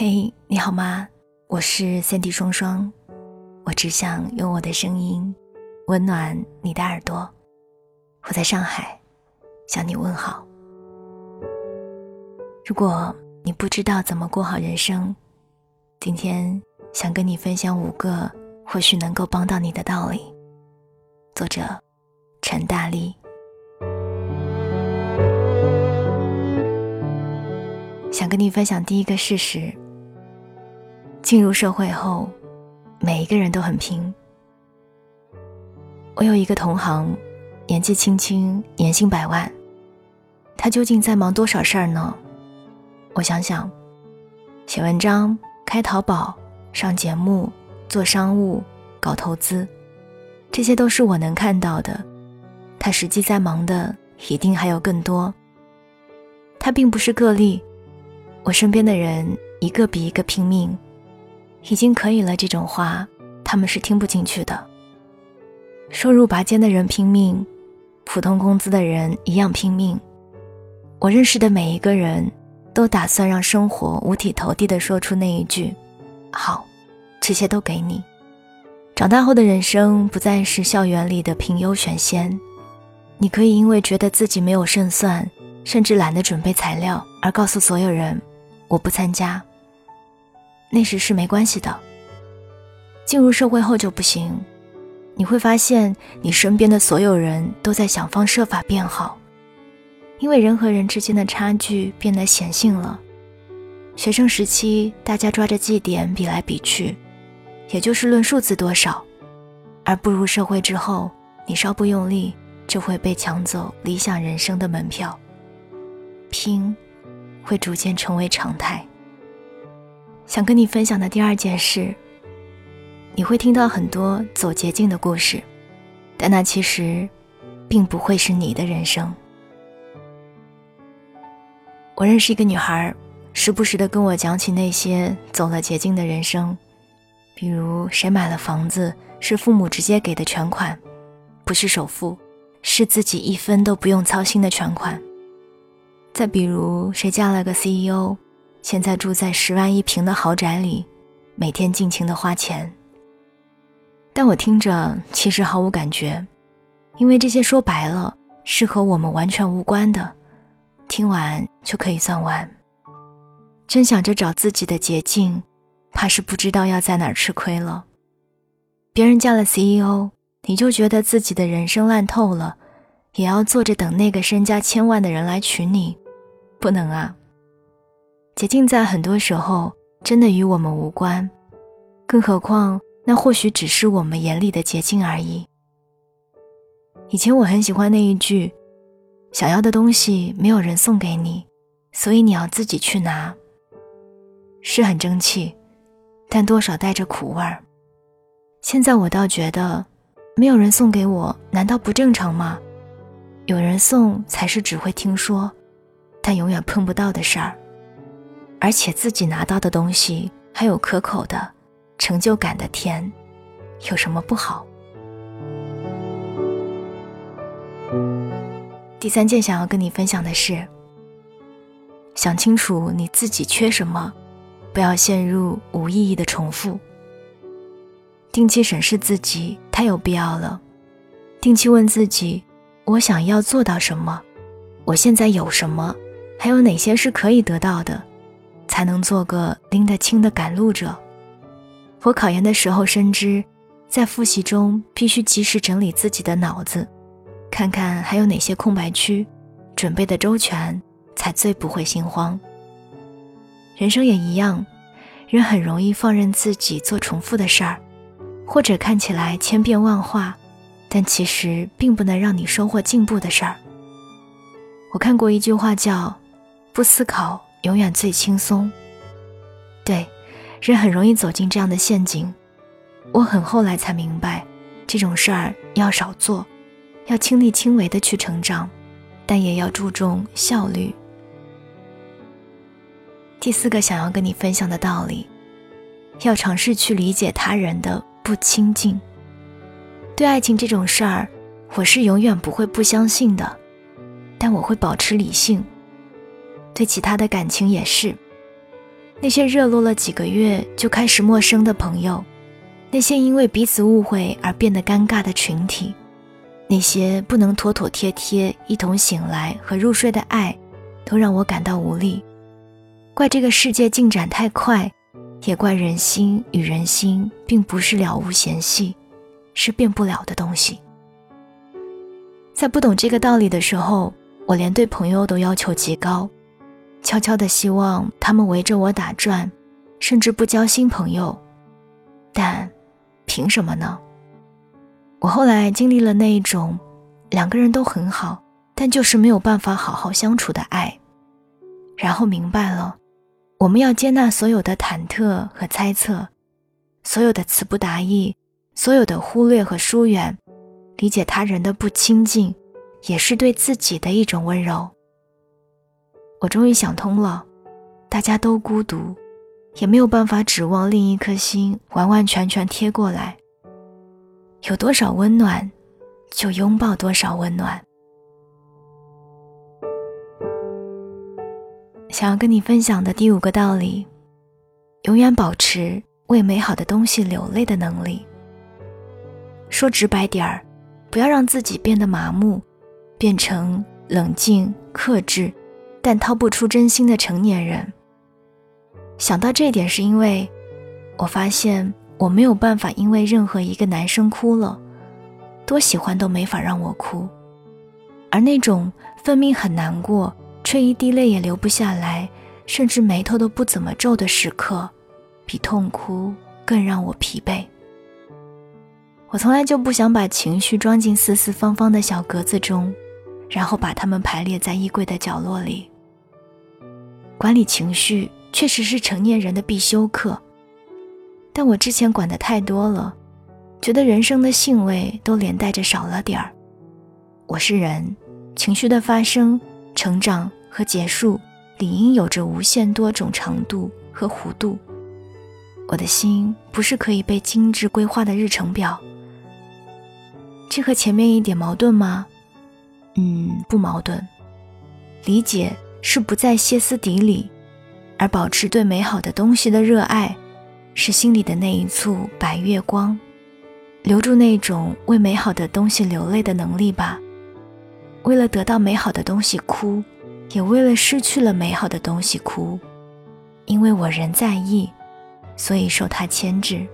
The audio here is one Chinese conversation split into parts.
嘿，你好吗？我是三 D 双双，我只想用我的声音温暖你的耳朵。我在上海向你问好。如果你不知道怎么过好人生，今天想跟你分享五个或许能够帮到你的道理。作者陈大力。想跟你分享第一个事实。进入社会后，每一个人都很拼。我有一个同行，年纪轻轻，年薪百万，他究竟在忙多少事儿呢？我想想，写文章、开淘宝、上节目、做商务、搞投资，这些都是我能看到的。他实际在忙的一定还有更多。他并不是个例，我身边的人一个比一个拼命。已经可以了，这种话他们是听不进去的。收入拔尖的人拼命，普通工资的人一样拼命。我认识的每一个人都打算让生活五体投地地说出那一句：“好，这些都给你。”长大后的人生不再是校园里的评优选先，你可以因为觉得自己没有胜算，甚至懒得准备材料，而告诉所有人：“我不参加。”那时是没关系的。进入社会后就不行，你会发现你身边的所有人都在想方设法变好，因为人和人之间的差距变得显性了。学生时期大家抓着绩点比来比去，也就是论数字多少；而步入社会之后，你稍不用力就会被抢走理想人生的门票，拼会逐渐成为常态。想跟你分享的第二件事，你会听到很多走捷径的故事，但那其实并不会是你的人生。我认识一个女孩，时不时的跟我讲起那些走了捷径的人生，比如谁买了房子是父母直接给的全款，不是首付，是自己一分都不用操心的全款；再比如谁嫁了个 CEO。现在住在十万一平的豪宅里，每天尽情的花钱。但我听着其实毫无感觉，因为这些说白了是和我们完全无关的，听完就可以算完。真想着找自己的捷径，怕是不知道要在哪儿吃亏了。别人嫁了 CEO，你就觉得自己的人生烂透了，也要坐着等那个身家千万的人来娶你，不能啊。捷径在很多时候真的与我们无关，更何况那或许只是我们眼里的捷径而已。以前我很喜欢那一句：“想要的东西没有人送给你，所以你要自己去拿。”是很争气，但多少带着苦味儿。现在我倒觉得，没有人送给我，难道不正常吗？有人送才是只会听说，但永远碰不到的事儿。而且自己拿到的东西还有可口的成就感的甜，有什么不好？第三件想要跟你分享的是：想清楚你自己缺什么，不要陷入无意义的重复。定期审视自己太有必要了，定期问自己：我想要做到什么？我现在有什么？还有哪些是可以得到的？才能做个拎得清的赶路者。我考研的时候深知，在复习中必须及时整理自己的脑子，看看还有哪些空白区，准备的周全，才最不会心慌。人生也一样，人很容易放任自己做重复的事儿，或者看起来千变万化，但其实并不能让你收获进步的事儿。我看过一句话叫“不思考”。永远最轻松。对，人很容易走进这样的陷阱。我很后来才明白，这种事儿要少做，要亲力亲为的去成长，但也要注重效率。第四个想要跟你分享的道理，要尝试去理解他人的不亲近。对爱情这种事儿，我是永远不会不相信的，但我会保持理性。对其他的感情也是，那些热络了几个月就开始陌生的朋友，那些因为彼此误会而变得尴尬的群体，那些不能妥妥帖帖一同醒来和入睡的爱，都让我感到无力。怪这个世界进展太快，也怪人心与人心并不是了无嫌隙，是变不了的东西。在不懂这个道理的时候，我连对朋友都要求极高。悄悄的希望他们围着我打转，甚至不交新朋友，但凭什么呢？我后来经历了那一种两个人都很好，但就是没有办法好好相处的爱，然后明白了，我们要接纳所有的忐忑和猜测，所有的词不达意，所有的忽略和疏远，理解他人的不亲近，也是对自己的一种温柔。我终于想通了，大家都孤独，也没有办法指望另一颗心完完全全贴过来。有多少温暖，就拥抱多少温暖。想要跟你分享的第五个道理：永远保持为美好的东西流泪的能力。说直白点儿，不要让自己变得麻木，变成冷静克制。但掏不出真心的成年人。想到这点，是因为我发现我没有办法因为任何一个男生哭了，多喜欢都没法让我哭，而那种分明很难过却一滴泪也流不下来，甚至眉头都不怎么皱的时刻，比痛哭更让我疲惫。我从来就不想把情绪装进四四方方的小格子中。然后把它们排列在衣柜的角落里。管理情绪确实是成年人的必修课，但我之前管的太多了，觉得人生的兴味都连带着少了点儿。我是人，情绪的发生、成长和结束，理应有着无限多种长度和弧度。我的心不是可以被精致规划的日程表。这和前面一点矛盾吗？嗯，不矛盾。理解是不再歇斯底里，而保持对美好的东西的热爱，是心里的那一簇白月光，留住那种为美好的东西流泪的能力吧。为了得到美好的东西哭，也为了失去了美好的东西哭。因为我仍在意，所以受它牵制。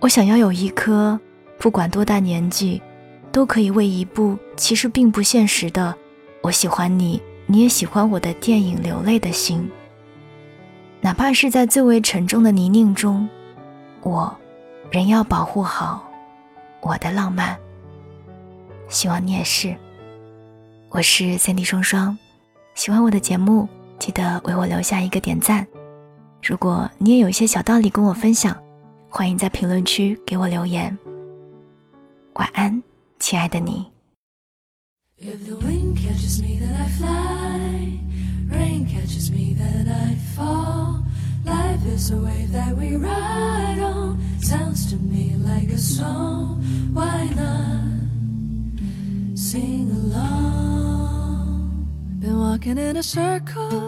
我想要有一颗，不管多大年纪。都可以为一部其实并不现实的“我喜欢你，你也喜欢我”的电影流泪的心，哪怕是在最为沉重的泥泞中，我仍要保护好我的浪漫。希望你也是。我是三 D 双双，喜欢我的节目，记得为我留下一个点赞。如果你也有一些小道理跟我分享，欢迎在评论区给我留言。晚安。亲爱的你。If the wind catches me, then I fly. Rain catches me, then I fall. Life is a wave that we ride on. Sounds to me like a song. Why not sing along? Been walking in a circle,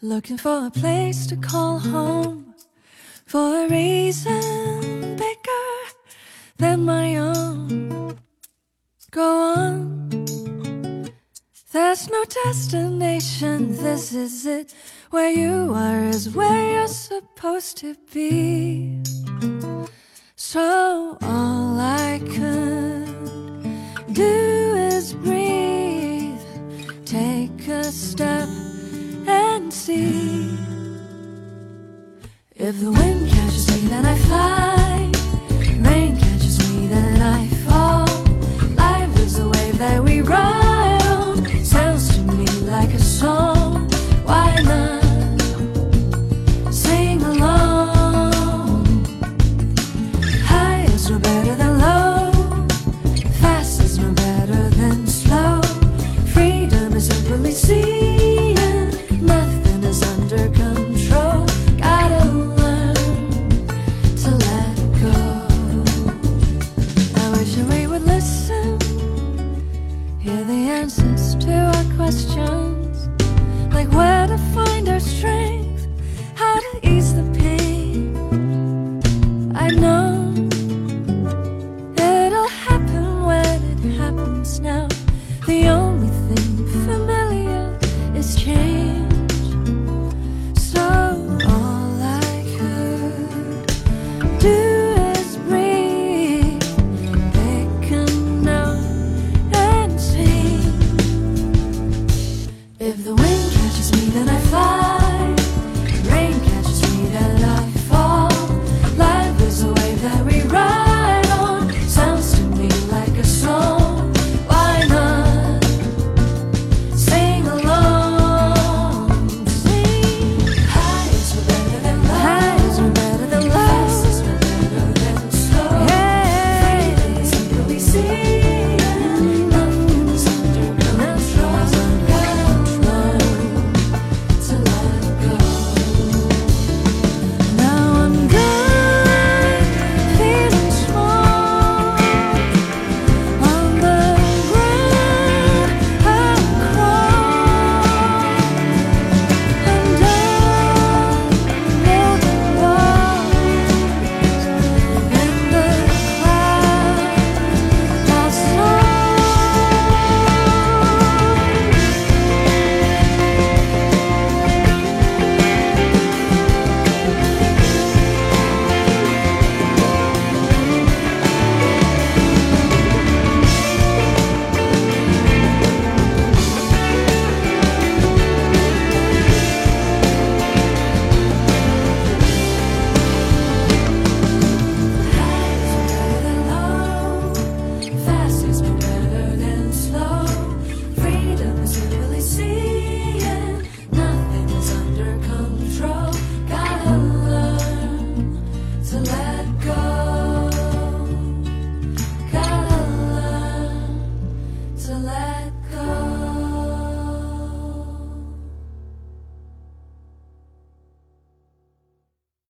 looking for a place to call home. For a reason destination, this is it. Where you are is where you're supposed to be. So all I could do is breathe, take a step and see. If the wind catches me, then I fly.